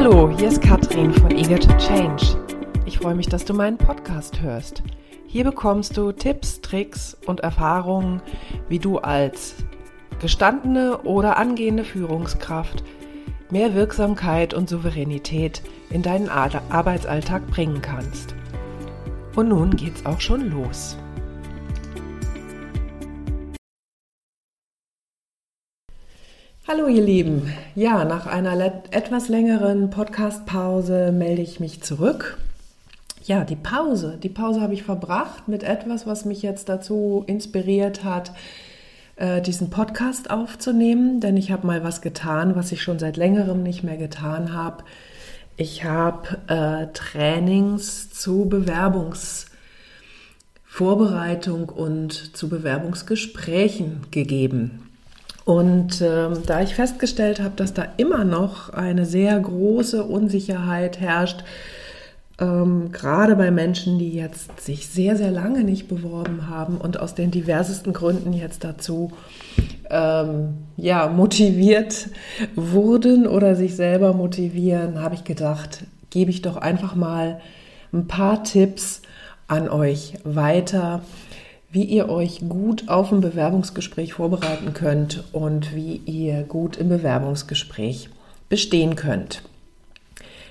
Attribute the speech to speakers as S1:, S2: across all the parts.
S1: Hallo, hier ist Katrin von Eager to Change. Ich freue mich, dass du meinen Podcast hörst. Hier bekommst du Tipps, Tricks und Erfahrungen, wie du als gestandene oder angehende Führungskraft mehr Wirksamkeit und Souveränität in deinen Arbeitsalltag bringen kannst. Und nun geht's auch schon los. Hallo ihr Lieben. Ja, nach einer etwas längeren Podcast-Pause melde ich mich zurück. Ja, die Pause, die Pause habe ich verbracht mit etwas, was mich jetzt dazu inspiriert hat, äh, diesen Podcast aufzunehmen, denn ich habe mal was getan, was ich schon seit längerem nicht mehr getan habe. Ich habe äh, Trainings zu Bewerbungsvorbereitung und zu Bewerbungsgesprächen gegeben. Und ähm, da ich festgestellt habe, dass da immer noch eine sehr große Unsicherheit herrscht, ähm, gerade bei Menschen, die jetzt sich sehr, sehr lange nicht beworben haben und aus den diversesten Gründen jetzt dazu ähm, ja, motiviert wurden oder sich selber motivieren, habe ich gedacht, gebe ich doch einfach mal ein paar Tipps an euch weiter, wie ihr euch gut auf ein Bewerbungsgespräch vorbereiten könnt und wie ihr gut im Bewerbungsgespräch bestehen könnt.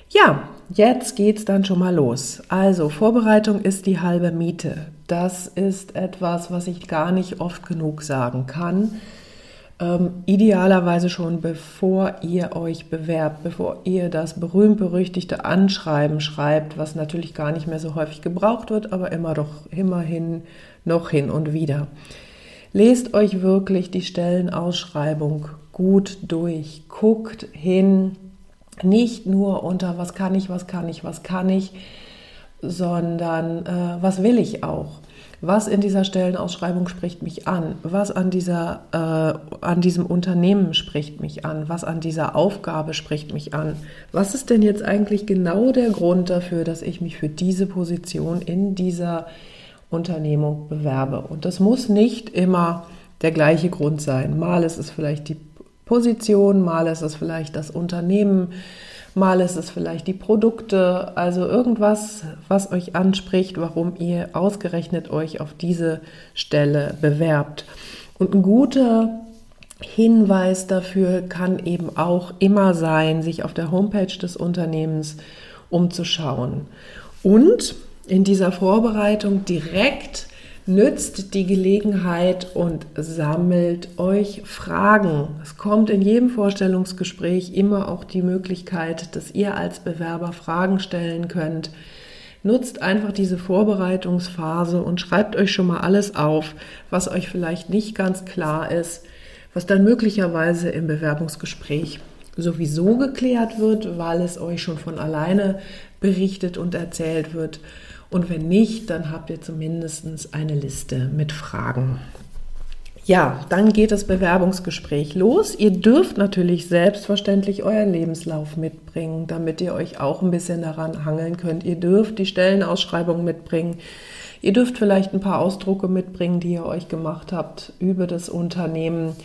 S1: Ja, jetzt geht's dann schon mal los. Also, Vorbereitung ist die halbe Miete. Das ist etwas, was ich gar nicht oft genug sagen kann. Ähm, idealerweise schon bevor ihr euch bewerbt, bevor ihr das berühmt-berüchtigte Anschreiben schreibt, was natürlich gar nicht mehr so häufig gebraucht wird, aber immer doch immerhin noch hin und wieder. Lest euch wirklich die Stellenausschreibung gut durch, guckt hin, nicht nur unter was kann ich, was kann ich, was kann ich, sondern äh, was will ich auch. Was in dieser Stellenausschreibung spricht mich an? Was an, dieser, äh, an diesem Unternehmen spricht mich an? Was an dieser Aufgabe spricht mich an? Was ist denn jetzt eigentlich genau der Grund dafür, dass ich mich für diese Position in dieser Unternehmung bewerbe? Und das muss nicht immer der gleiche Grund sein. Mal ist es vielleicht die Position, mal ist es vielleicht das Unternehmen, mal ist es vielleicht die Produkte, also irgendwas, was euch anspricht, warum ihr ausgerechnet euch auf diese Stelle bewerbt. Und ein guter Hinweis dafür kann eben auch immer sein, sich auf der Homepage des Unternehmens umzuschauen und in dieser Vorbereitung direkt Nützt die Gelegenheit und sammelt euch Fragen. Es kommt in jedem Vorstellungsgespräch immer auch die Möglichkeit, dass ihr als Bewerber Fragen stellen könnt. Nutzt einfach diese Vorbereitungsphase und schreibt euch schon mal alles auf, was euch vielleicht nicht ganz klar ist, was dann möglicherweise im Bewerbungsgespräch sowieso geklärt wird, weil es euch schon von alleine berichtet und erzählt wird. Und wenn nicht, dann habt ihr zumindest eine Liste mit Fragen. Ja, dann geht das Bewerbungsgespräch los. Ihr dürft natürlich selbstverständlich euren Lebenslauf mitbringen, damit ihr euch auch ein bisschen daran hangeln könnt. Ihr dürft die Stellenausschreibung mitbringen. Ihr dürft vielleicht ein paar Ausdrucke mitbringen, die ihr euch gemacht habt über das Unternehmen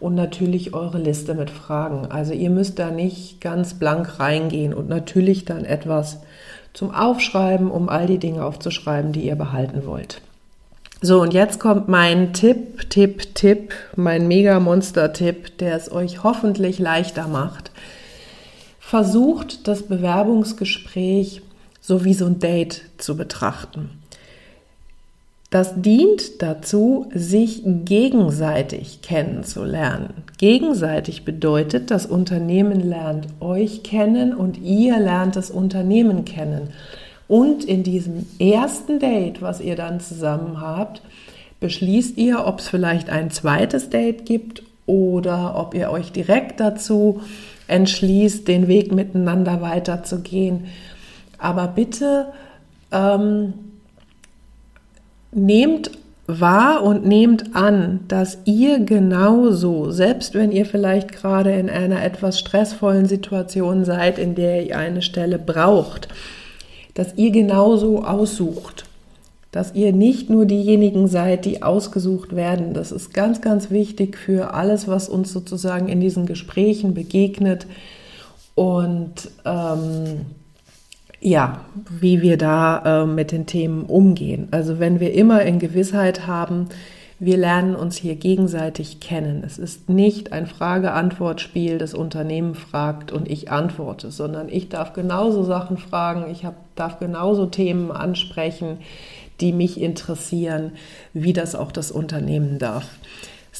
S1: und natürlich eure Liste mit Fragen. Also ihr müsst da nicht ganz blank reingehen und natürlich dann etwas zum Aufschreiben, um all die Dinge aufzuschreiben, die ihr behalten wollt. So, und jetzt kommt mein Tipp, Tipp, Tipp, mein Mega-Monster-Tipp, der es euch hoffentlich leichter macht. Versucht das Bewerbungsgespräch so wie so ein Date zu betrachten. Das dient dazu, sich gegenseitig kennenzulernen. Gegenseitig bedeutet, das Unternehmen lernt euch kennen und ihr lernt das Unternehmen kennen. Und in diesem ersten Date, was ihr dann zusammen habt, beschließt ihr, ob es vielleicht ein zweites Date gibt oder ob ihr euch direkt dazu entschließt, den Weg miteinander weiterzugehen. Aber bitte ähm, nehmt wahr und nehmt an, dass ihr genauso, selbst wenn ihr vielleicht gerade in einer etwas stressvollen Situation seid, in der ihr eine Stelle braucht, dass ihr genauso aussucht, dass ihr nicht nur diejenigen seid, die ausgesucht werden. Das ist ganz, ganz wichtig für alles, was uns sozusagen in diesen Gesprächen begegnet und ähm, ja, wie wir da äh, mit den Themen umgehen. Also wenn wir immer in Gewissheit haben, wir lernen uns hier gegenseitig kennen. Es ist nicht ein Frage-Antwort-Spiel, das Unternehmen fragt und ich antworte, sondern ich darf genauso Sachen fragen, ich hab, darf genauso Themen ansprechen, die mich interessieren, wie das auch das Unternehmen darf.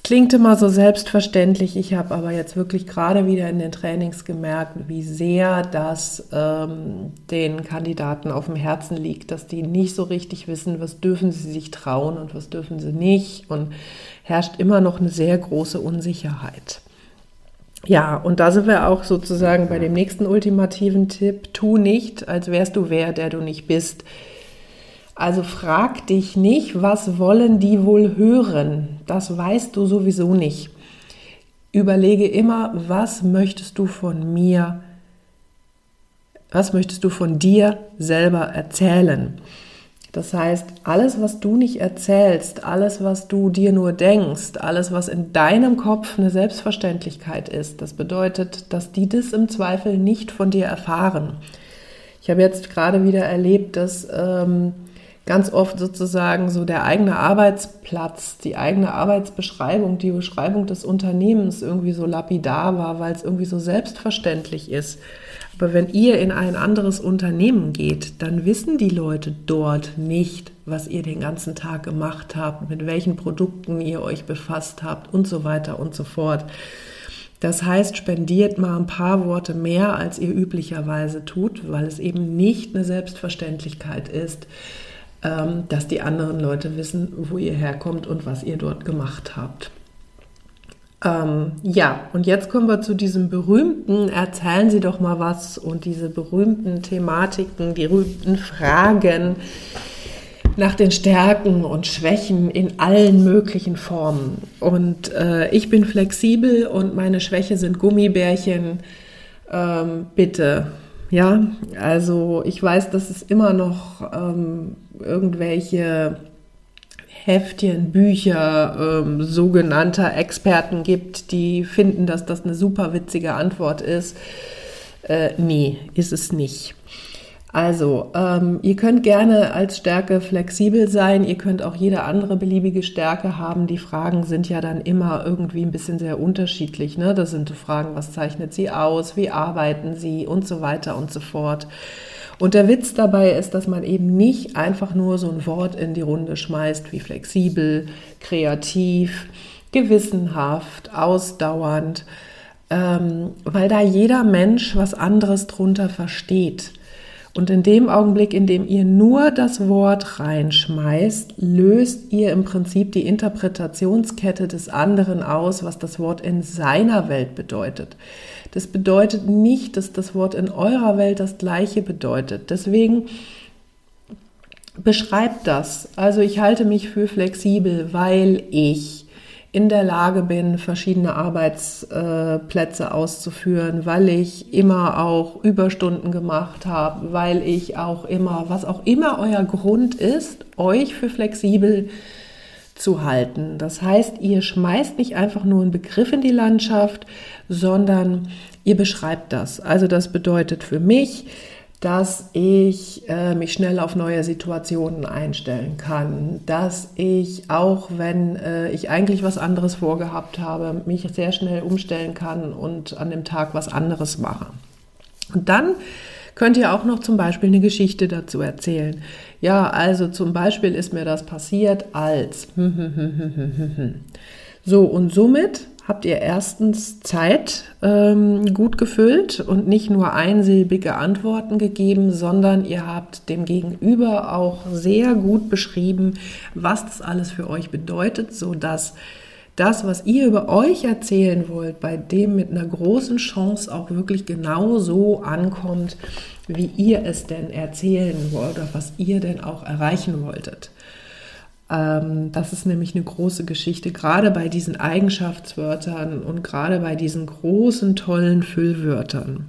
S1: Klingt immer so selbstverständlich, ich habe aber jetzt wirklich gerade wieder in den Trainings gemerkt, wie sehr das ähm, den Kandidaten auf dem Herzen liegt, dass die nicht so richtig wissen, was dürfen sie sich trauen und was dürfen sie nicht. Und herrscht immer noch eine sehr große Unsicherheit. Ja, und da sind wir auch sozusagen bei dem nächsten ultimativen Tipp. Tu nicht, als wärst du wer, der du nicht bist. Also frag dich nicht, was wollen die wohl hören? Das weißt du sowieso nicht. Überlege immer, was möchtest du von mir, was möchtest du von dir selber erzählen? Das heißt, alles, was du nicht erzählst, alles, was du dir nur denkst, alles, was in deinem Kopf eine Selbstverständlichkeit ist, das bedeutet, dass die das im Zweifel nicht von dir erfahren. Ich habe jetzt gerade wieder erlebt, dass ähm, ganz oft sozusagen so der eigene Arbeitsplatz, die eigene Arbeitsbeschreibung, die Beschreibung des Unternehmens irgendwie so lapidar war, weil es irgendwie so selbstverständlich ist. Aber wenn ihr in ein anderes Unternehmen geht, dann wissen die Leute dort nicht, was ihr den ganzen Tag gemacht habt, mit welchen Produkten ihr euch befasst habt und so weiter und so fort. Das heißt, spendiert mal ein paar Worte mehr, als ihr üblicherweise tut, weil es eben nicht eine Selbstverständlichkeit ist, dass die anderen Leute wissen, wo ihr herkommt und was ihr dort gemacht habt. Ähm, ja, und jetzt kommen wir zu diesem berühmten, erzählen Sie doch mal was und diese berühmten Thematiken, die berühmten Fragen nach den Stärken und Schwächen in allen möglichen Formen. Und äh, ich bin flexibel und meine Schwäche sind Gummibärchen. Ähm, bitte ja, also ich weiß, dass es immer noch ähm, irgendwelche Heftchen, Bücher ähm, sogenannter Experten gibt, die finden, dass das eine super witzige Antwort ist. Äh, nee, ist es nicht. Also, ähm, ihr könnt gerne als Stärke flexibel sein, ihr könnt auch jede andere beliebige Stärke haben. Die Fragen sind ja dann immer irgendwie ein bisschen sehr unterschiedlich. Ne? Das sind Fragen, was zeichnet sie aus, wie arbeiten sie und so weiter und so fort. Und der Witz dabei ist, dass man eben nicht einfach nur so ein Wort in die Runde schmeißt wie flexibel, kreativ, gewissenhaft, ausdauernd, ähm, weil da jeder Mensch was anderes drunter versteht. Und in dem Augenblick, in dem ihr nur das Wort reinschmeißt, löst ihr im Prinzip die Interpretationskette des anderen aus, was das Wort in seiner Welt bedeutet. Das bedeutet nicht, dass das Wort in eurer Welt das gleiche bedeutet. Deswegen beschreibt das. Also ich halte mich für flexibel, weil ich in der Lage bin, verschiedene Arbeitsplätze auszuführen, weil ich immer auch Überstunden gemacht habe, weil ich auch immer, was auch immer euer Grund ist, euch für flexibel zu halten. Das heißt, ihr schmeißt nicht einfach nur einen Begriff in die Landschaft, sondern ihr beschreibt das. Also das bedeutet für mich, dass ich äh, mich schnell auf neue Situationen einstellen kann, dass ich auch wenn äh, ich eigentlich was anderes vorgehabt habe, mich sehr schnell umstellen kann und an dem Tag was anderes mache. Und dann könnt ihr auch noch zum Beispiel eine Geschichte dazu erzählen. Ja, also zum Beispiel ist mir das passiert als so und somit habt ihr erstens Zeit ähm, gut gefüllt und nicht nur einsilbige Antworten gegeben, sondern ihr habt dem Gegenüber auch sehr gut beschrieben, was das alles für euch bedeutet, so dass das, was ihr über euch erzählen wollt, bei dem mit einer großen Chance auch wirklich genau so ankommt, wie ihr es denn erzählen wollt oder was ihr denn auch erreichen wolltet. Ähm, das ist nämlich eine große Geschichte, gerade bei diesen Eigenschaftswörtern und gerade bei diesen großen, tollen Füllwörtern.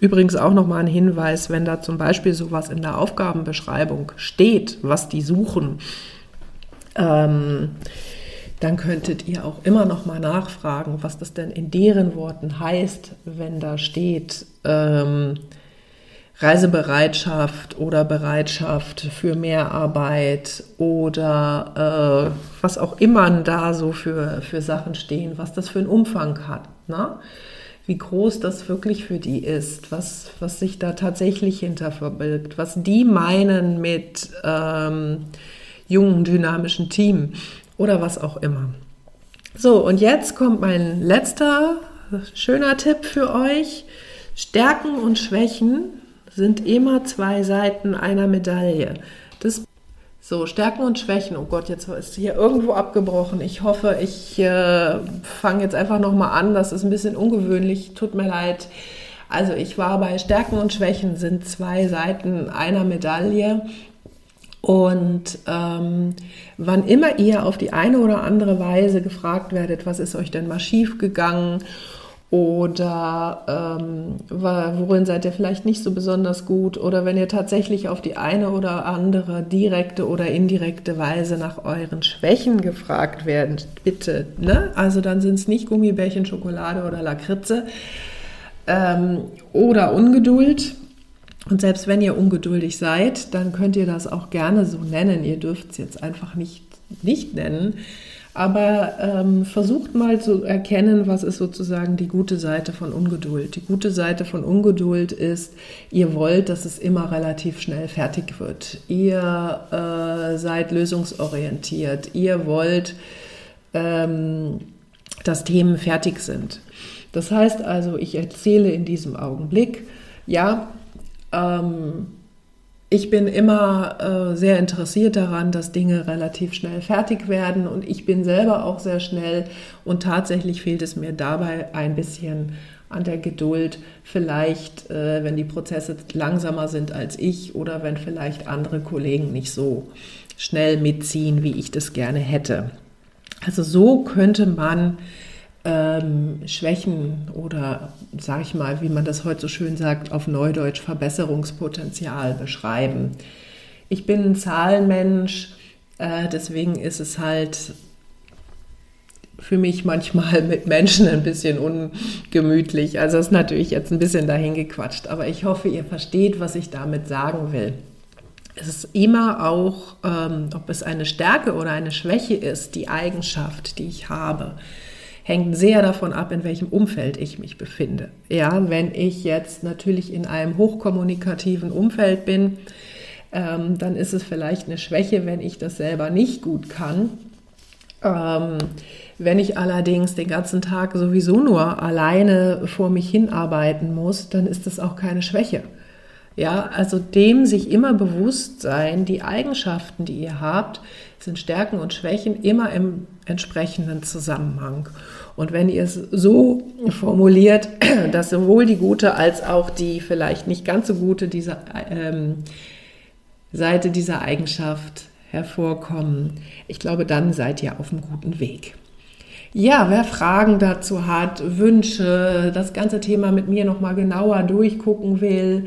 S1: Übrigens auch nochmal ein Hinweis, wenn da zum Beispiel sowas in der Aufgabenbeschreibung steht, was die suchen, ähm, dann könntet ihr auch immer noch mal nachfragen, was das denn in deren Worten heißt, wenn da steht ähm, Reisebereitschaft oder Bereitschaft für Mehrarbeit oder äh, was auch immer da so für, für Sachen stehen, was das für einen Umfang hat. Ne? Wie groß das wirklich für die ist, was, was sich da tatsächlich hinter verbirgt, was die meinen mit ähm, jungen, dynamischen Team oder was auch immer. So, und jetzt kommt mein letzter schöner Tipp für euch. Stärken und Schwächen sind immer zwei Seiten einer Medaille. Das so, Stärken und Schwächen. Oh Gott, jetzt ist hier irgendwo abgebrochen. Ich hoffe, ich äh, fange jetzt einfach nochmal an. Das ist ein bisschen ungewöhnlich. Tut mir leid. Also ich war bei Stärken und Schwächen sind zwei Seiten einer Medaille. Und ähm, wann immer ihr auf die eine oder andere Weise gefragt werdet, was ist euch denn mal schief gegangen oder ähm, worin seid ihr vielleicht nicht so besonders gut oder wenn ihr tatsächlich auf die eine oder andere direkte oder indirekte Weise nach euren Schwächen gefragt werdet, bitte, ne? Also dann sind es nicht Gummibärchen, Schokolade oder Lakritze ähm, oder Ungeduld und selbst wenn ihr ungeduldig seid, dann könnt ihr das auch gerne so nennen. Ihr dürft es jetzt einfach nicht, nicht nennen. Aber ähm, versucht mal zu erkennen, was ist sozusagen die gute Seite von Ungeduld. Die gute Seite von Ungeduld ist, ihr wollt, dass es immer relativ schnell fertig wird. Ihr äh, seid lösungsorientiert. Ihr wollt, ähm, dass Themen fertig sind. Das heißt also, ich erzähle in diesem Augenblick, ja, ähm, ich bin immer äh, sehr interessiert daran, dass Dinge relativ schnell fertig werden und ich bin selber auch sehr schnell und tatsächlich fehlt es mir dabei ein bisschen an der Geduld, vielleicht äh, wenn die Prozesse langsamer sind als ich oder wenn vielleicht andere Kollegen nicht so schnell mitziehen, wie ich das gerne hätte. Also so könnte man ähm, Schwächen oder, sage ich mal, wie man das heute so schön sagt, auf Neudeutsch Verbesserungspotenzial beschreiben. Ich bin ein Zahlenmensch, äh, deswegen ist es halt für mich manchmal mit Menschen ein bisschen ungemütlich. Also ist natürlich jetzt ein bisschen dahin gequatscht, aber ich hoffe, ihr versteht, was ich damit sagen will. Es ist immer auch, ähm, ob es eine Stärke oder eine Schwäche ist, die Eigenschaft, die ich habe hängt sehr davon ab, in welchem Umfeld ich mich befinde. Ja, wenn ich jetzt natürlich in einem hochkommunikativen Umfeld bin, ähm, dann ist es vielleicht eine Schwäche, wenn ich das selber nicht gut kann. Ähm, wenn ich allerdings den ganzen Tag sowieso nur alleine vor mich hinarbeiten muss, dann ist das auch keine Schwäche. Ja, also dem sich immer bewusst sein, die Eigenschaften, die ihr habt, sind Stärken und Schwächen immer im entsprechenden Zusammenhang. Und wenn ihr es so formuliert, dass sowohl die gute als auch die vielleicht nicht ganz so gute dieser, ähm, Seite dieser Eigenschaft hervorkommen, ich glaube, dann seid ihr auf einem guten Weg. Ja, wer Fragen dazu hat, Wünsche, das ganze Thema mit mir nochmal genauer durchgucken will,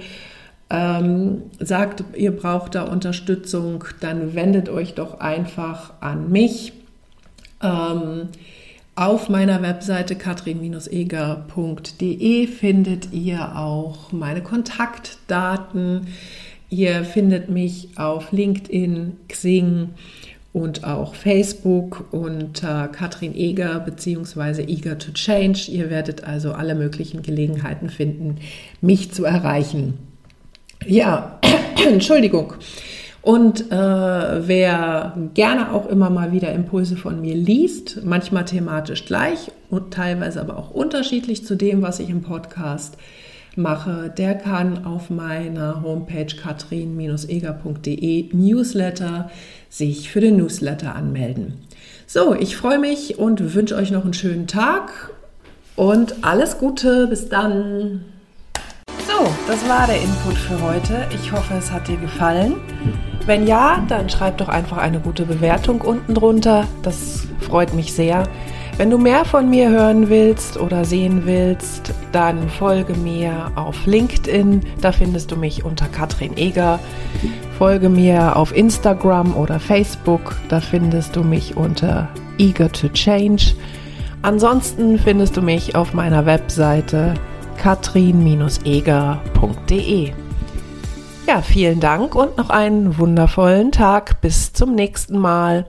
S1: ähm, sagt, ihr braucht da Unterstützung, dann wendet euch doch einfach an mich. Ähm, auf meiner Webseite katrin-eger.de findet ihr auch meine Kontaktdaten. Ihr findet mich auf LinkedIn, Xing und auch Facebook unter Katrin Eger bzw. Eager to Change. Ihr werdet also alle möglichen Gelegenheiten finden, mich zu erreichen. Ja, Entschuldigung. Und äh, wer gerne auch immer mal wieder Impulse von mir liest, manchmal thematisch gleich und teilweise aber auch unterschiedlich zu dem, was ich im Podcast mache, der kann auf meiner Homepage katrin-eger.de Newsletter sich für den Newsletter anmelden. So, ich freue mich und wünsche euch noch einen schönen Tag und alles Gute. Bis dann. So, das war der Input für heute. Ich hoffe, es hat dir gefallen. Wenn ja, dann schreib doch einfach eine gute Bewertung unten drunter. Das freut mich sehr. Wenn du mehr von mir hören willst oder sehen willst, dann folge mir auf LinkedIn. Da findest du mich unter Katrin Eger. Folge mir auf Instagram oder Facebook. Da findest du mich unter Eager to Change. Ansonsten findest du mich auf meiner Webseite katrin-eger.de. Ja, vielen Dank und noch einen wundervollen Tag. Bis zum nächsten Mal.